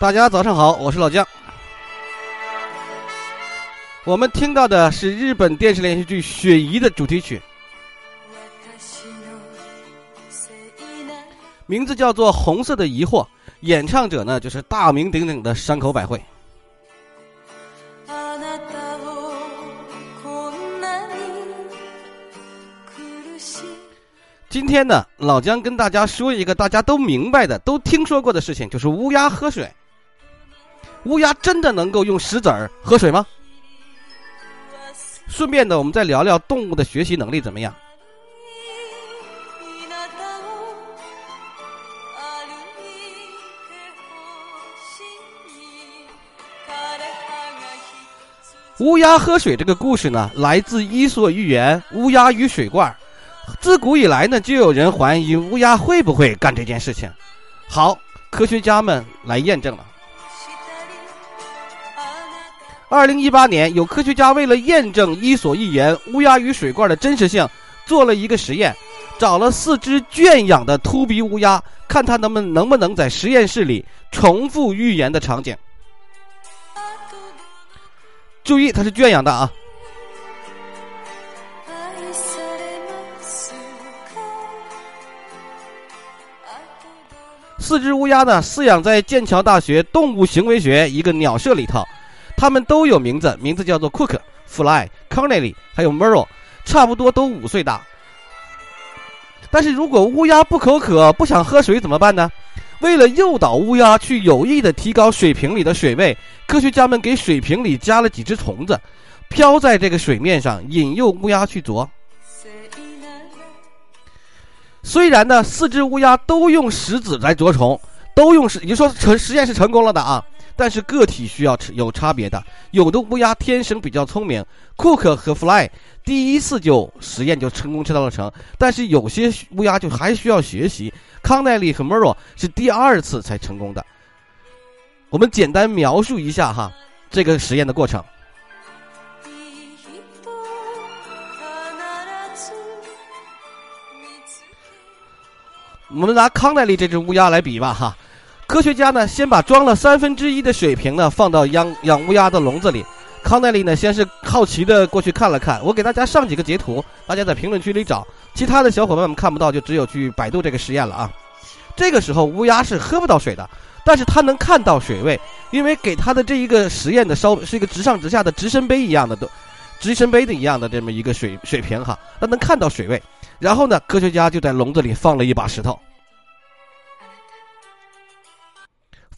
大家早上好，我是老姜。我们听到的是日本电视连续剧《雪姨》的主题曲，名字叫做《红色的疑惑》，演唱者呢就是大名鼎鼎的山口百惠。今天呢，老姜跟大家说一个大家都明白的、都听说过的事情，就是乌鸦喝水。乌鸦真的能够用石子儿喝水吗？顺便的，我们再聊聊动物的学习能力怎么样。乌鸦喝水这个故事呢，来自《伊索寓言》《乌鸦与水罐》。自古以来呢，就有人怀疑乌鸦会不会干这件事情。好，科学家们来验证了。二零一八年，有科学家为了验证《伊索寓言》乌鸦与水罐的真实性，做了一个实验，找了四只圈养的秃鼻乌鸦，看它能不能不能在实验室里重复寓言的场景。注意，它是圈养的啊。四只乌鸦呢，饲养在剑桥大学动物行为学一个鸟舍里头，它们都有名字，名字叫做 Cook、Fly、Connelly，还有 Merle，差不多都五岁大。但是如果乌鸦不口渴，不想喝水怎么办呢？为了诱导乌鸦去有意的提高水瓶里的水位，科学家们给水瓶里加了几只虫子，飘在这个水面上，引诱乌鸦去啄。虽然呢，四只乌鸦都用石子来啄虫，都用石，也就说成实验是成功了的啊。但是个体需要有差别的，有的乌鸦天生比较聪明，Cook 和 Fly 第一次就实验就成功吃到了成，但是有些乌鸦就还需要学习。康奈利和 Merle 是第二次才成功的。我们简单描述一下哈，这个实验的过程。我们拿康奈利这只乌鸦来比吧，哈，科学家呢先把装了三分之一的水瓶呢放到养养乌鸦的笼子里，康奈利呢先是好奇的过去看了看，我给大家上几个截图，大家在评论区里找，其他的小伙伴们看不到，就只有去百度这个实验了啊。这个时候乌鸦是喝不到水的，但是它能看到水位，因为给它的这一个实验的烧是一个直上直下的直升杯一样的都，直升杯的一样的这么一个水水瓶哈，它能看到水位。然后呢，科学家就在笼子里放了一把石头。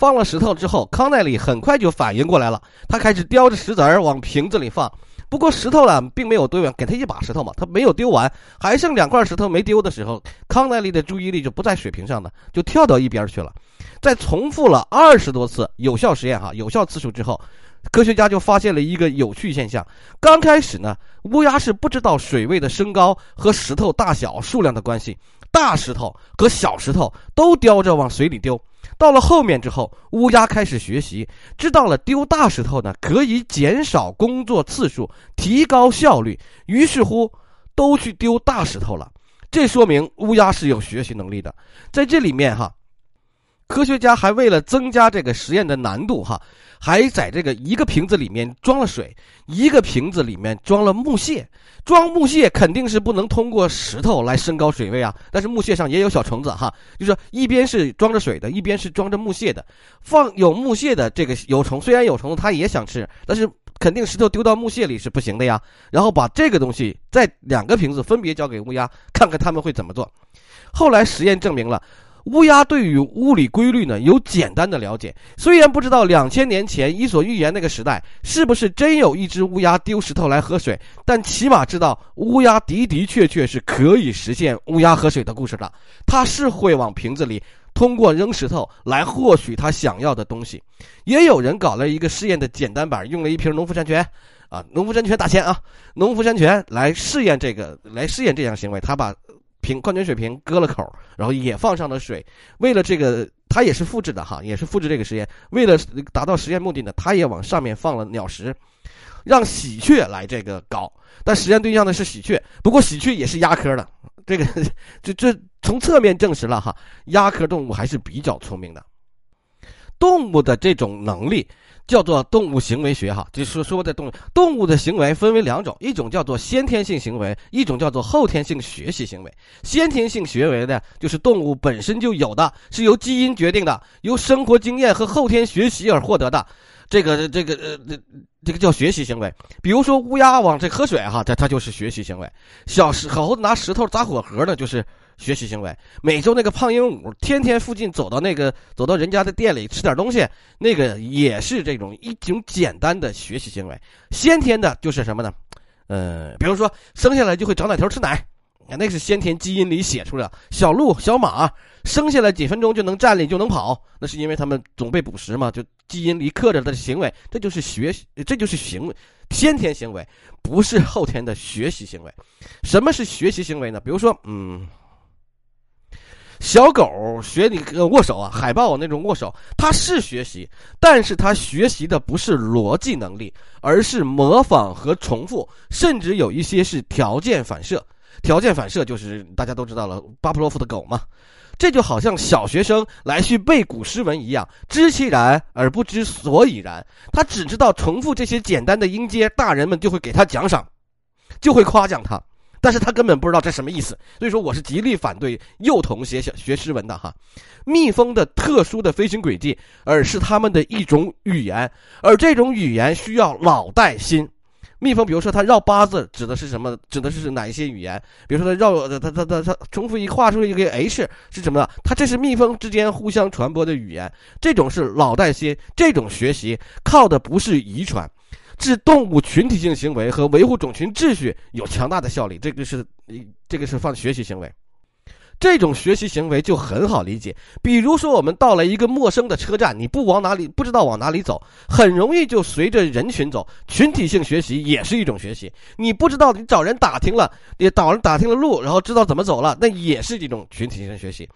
放了石头之后，康奈利很快就反应过来了，他开始叼着石子儿往瓶子里放。不过石头呢，并没有丢完，给他一把石头嘛，他没有丢完，还剩两块石头没丢的时候，康奈利的注意力就不在水瓶上了，就跳到一边去了。在重复了二十多次有效实验哈，有效次数之后。科学家就发现了一个有趣现象。刚开始呢，乌鸦是不知道水位的升高和石头大小数量的关系，大石头和小石头都叼着往水里丢。到了后面之后，乌鸦开始学习，知道了丢大石头呢可以减少工作次数，提高效率。于是乎，都去丢大石头了。这说明乌鸦是有学习能力的。在这里面哈。科学家还为了增加这个实验的难度，哈，还在这个一个瓶子里面装了水，一个瓶子里面装了木屑。装木屑肯定是不能通过石头来升高水位啊，但是木屑上也有小虫子，哈，就是一边是装着水的，一边是装着木屑的。放有木屑的这个有虫，虽然有虫子它也想吃，但是肯定石头丢到木屑里是不行的呀。然后把这个东西在两个瓶子分别交给乌鸦，看看他们会怎么做。后来实验证明了。乌鸦对于物理规律呢有简单的了解，虽然不知道两千年前《伊索寓言》那个时代是不是真有一只乌鸦丢石头来喝水，但起码知道乌鸦的的确确是可以实现乌鸦喝水的故事的。它是会往瓶子里通过扔石头来获取它想要的东西。也有人搞了一个试验的简单版，用了一瓶农夫山泉，啊，农夫山泉打钱啊，农夫山泉来试验这个，来试验这项行为，他把。瓶矿泉水瓶割了口，然后也放上了水。为了这个，它也是复制的哈，也是复制这个实验。为了达到实验目的呢，它也往上面放了鸟食，让喜鹊来这个搞。但实验对象呢是喜鹊，不过喜鹊也是鸦科的。这个，这这从侧面证实了哈，鸦科动物还是比较聪明的。动物的这种能力。叫做动物行为学，哈，就是说说的动动物的行为分为两种，一种叫做先天性行为，一种叫做后天性学习行为。先天性行为呢，就是动物本身就有的，是由基因决定的，由生活经验和后天学习而获得的。这个这个呃这这个叫学习行为。比如说乌鸦往这喝水，哈，它它就是学习行为。小石猴子拿石头砸火盒呢，就是。学习行为，每周那个胖鹦鹉天天附近走到那个走到人家的店里吃点东西，那个也是这种一种简单的学习行为。先天的就是什么呢？呃，比如说生下来就会长奶头吃奶，那是先天基因里写出来。小鹿、小马生下来几分钟就能站立就能跑，那是因为他们总被捕食嘛，就基因里刻着的行为，这就是学习，这就是行为，先天行为，不是后天的学习行为。什么是学习行为呢？比如说，嗯。小狗学你握手啊，海豹那种握手，它是学习，但是它学习的不是逻辑能力，而是模仿和重复，甚至有一些是条件反射。条件反射就是大家都知道了，巴甫洛夫的狗嘛。这就好像小学生来去背古诗文一样，知其然而不知所以然。他只知道重复这些简单的音阶，大人们就会给他奖赏，就会夸奖他。但是他根本不知道这什么意思，所以说我是极力反对幼童写小学诗文的哈。蜜蜂的特殊的飞行轨迹，而是他们的一种语言，而这种语言需要脑带心。蜜蜂，比如说它绕八字，指的是什么？指的是哪一些语言？比如说它绕它它它它重复一画出一个 H 是什么呢？它这是蜜蜂之间互相传播的语言，这种是脑带心，这种学习靠的不是遗传。致动物群体性行为和维护种群秩序有强大的效力，这个是这个是放学习行为，这种学习行为就很好理解。比如说，我们到了一个陌生的车站，你不往哪里，不知道往哪里走，很容易就随着人群走。群体性学习也是一种学习。你不知道，你找人打听了，也找人打听了路，然后知道怎么走了，那也是一种群体性学习。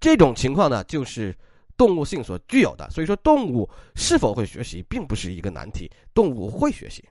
这种情况呢，就是。动物性所具有的，所以说动物是否会学习，并不是一个难题。动物会学习。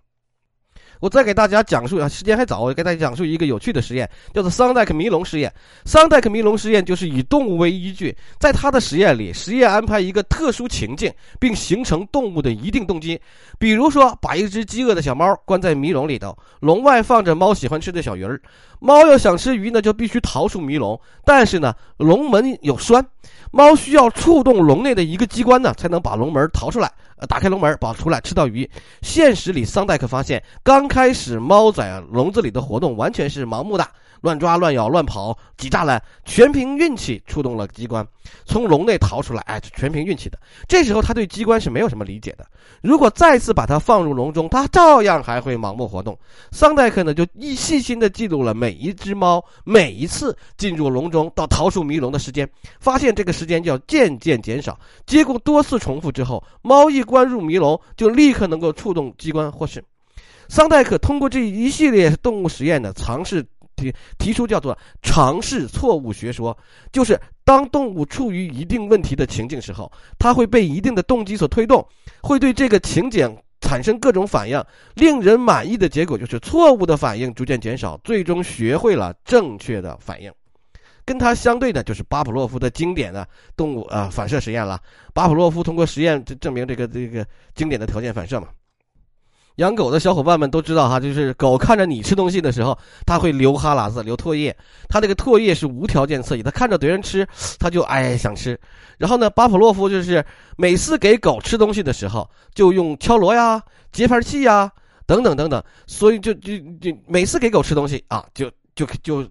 我再给大家讲述啊，时间还早，我给大家讲述一个有趣的实验，叫做桑代克迷龙实验。桑代克迷龙实验就是以动物为依据，在他的实验里，实验安排一个特殊情境，并形成动物的一定动机。比如说，把一只饥饿的小猫关在迷笼里头，笼外放着猫喜欢吃的小鱼儿。猫要想吃鱼呢，就必须逃出迷笼，但是呢，笼门有栓，猫需要触动笼内的一个机关呢，才能把笼门逃出来。打开笼门跑出来吃到鱼。现实里，桑代克发现，刚开始猫在笼子里的活动完全是盲目的。乱抓乱咬乱跑挤栅栏，全凭运气触动了机关，从笼内逃出来。哎，全凭运气的。这时候他对机关是没有什么理解的。如果再次把它放入笼中，它照样还会盲目活动。桑代克呢就一细心的记录了每一只猫每一次进入笼中到逃出迷笼的时间，发现这个时间就要渐渐减少。结果多次重复之后，猫一关入迷笼就立刻能够触动机关获胜。桑代克通过这一系列动物实验的尝试。提提出叫做尝试错误学说，就是当动物处于一定问题的情境时候，它会被一定的动机所推动，会对这个情景产生各种反应。令人满意的结果就是错误的反应逐渐减少，最终学会了正确的反应。跟它相对的就是巴甫洛夫的经典的动物啊反射实验了。巴甫洛夫通过实验证明这个这个经典的条件反射嘛。养狗的小伙伴们都知道哈，就是狗看着你吃东西的时候，它会流哈喇子、流唾液。它这个唾液是无条件刺激，它看着别人吃，它就哎想吃。然后呢，巴甫洛夫就是每次给狗吃东西的时候，就用敲锣呀、节拍器呀等等等等，所以就就就每次给狗吃东西啊，就就就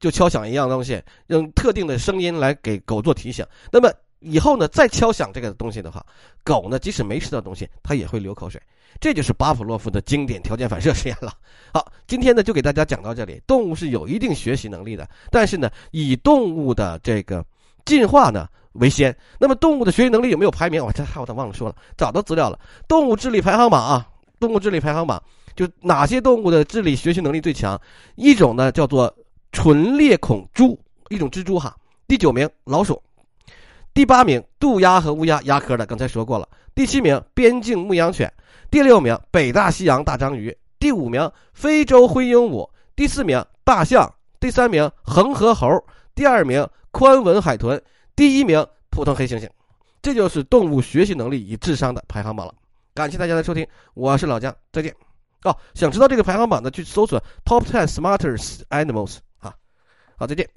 就敲响一样东西，用特定的声音来给狗做提醒。那么以后呢，再敲响这个东西的话，狗呢即使没吃到东西，它也会流口水。这就是巴甫洛夫的经典条件反射实验了。好，今天呢就给大家讲到这里。动物是有一定学习能力的，但是呢，以动物的这个进化呢为先。那么动物的学习能力有没有排名？我这还我都忘了说了，找到资料了。动物智力排行榜啊，动物智力排行榜就哪些动物的智力学习能力最强？一种呢叫做纯裂孔蛛，一种蜘蛛哈。第九名老鼠，第八名渡鸦和乌鸦，鸦科的刚才说过了。第七名边境牧羊犬。第六名，北大西洋大章鱼；第五名，非洲灰鹦鹉；第四名，大象；第三名，恒河猴；第二名，宽吻海豚；第一名，普通黑猩猩。这就是动物学习能力与智商的排行榜了。感谢大家的收听，我是老姜，再见。哦，想知道这个排行榜的，去搜索 Top Ten Smartest Animals 啊。好，再见。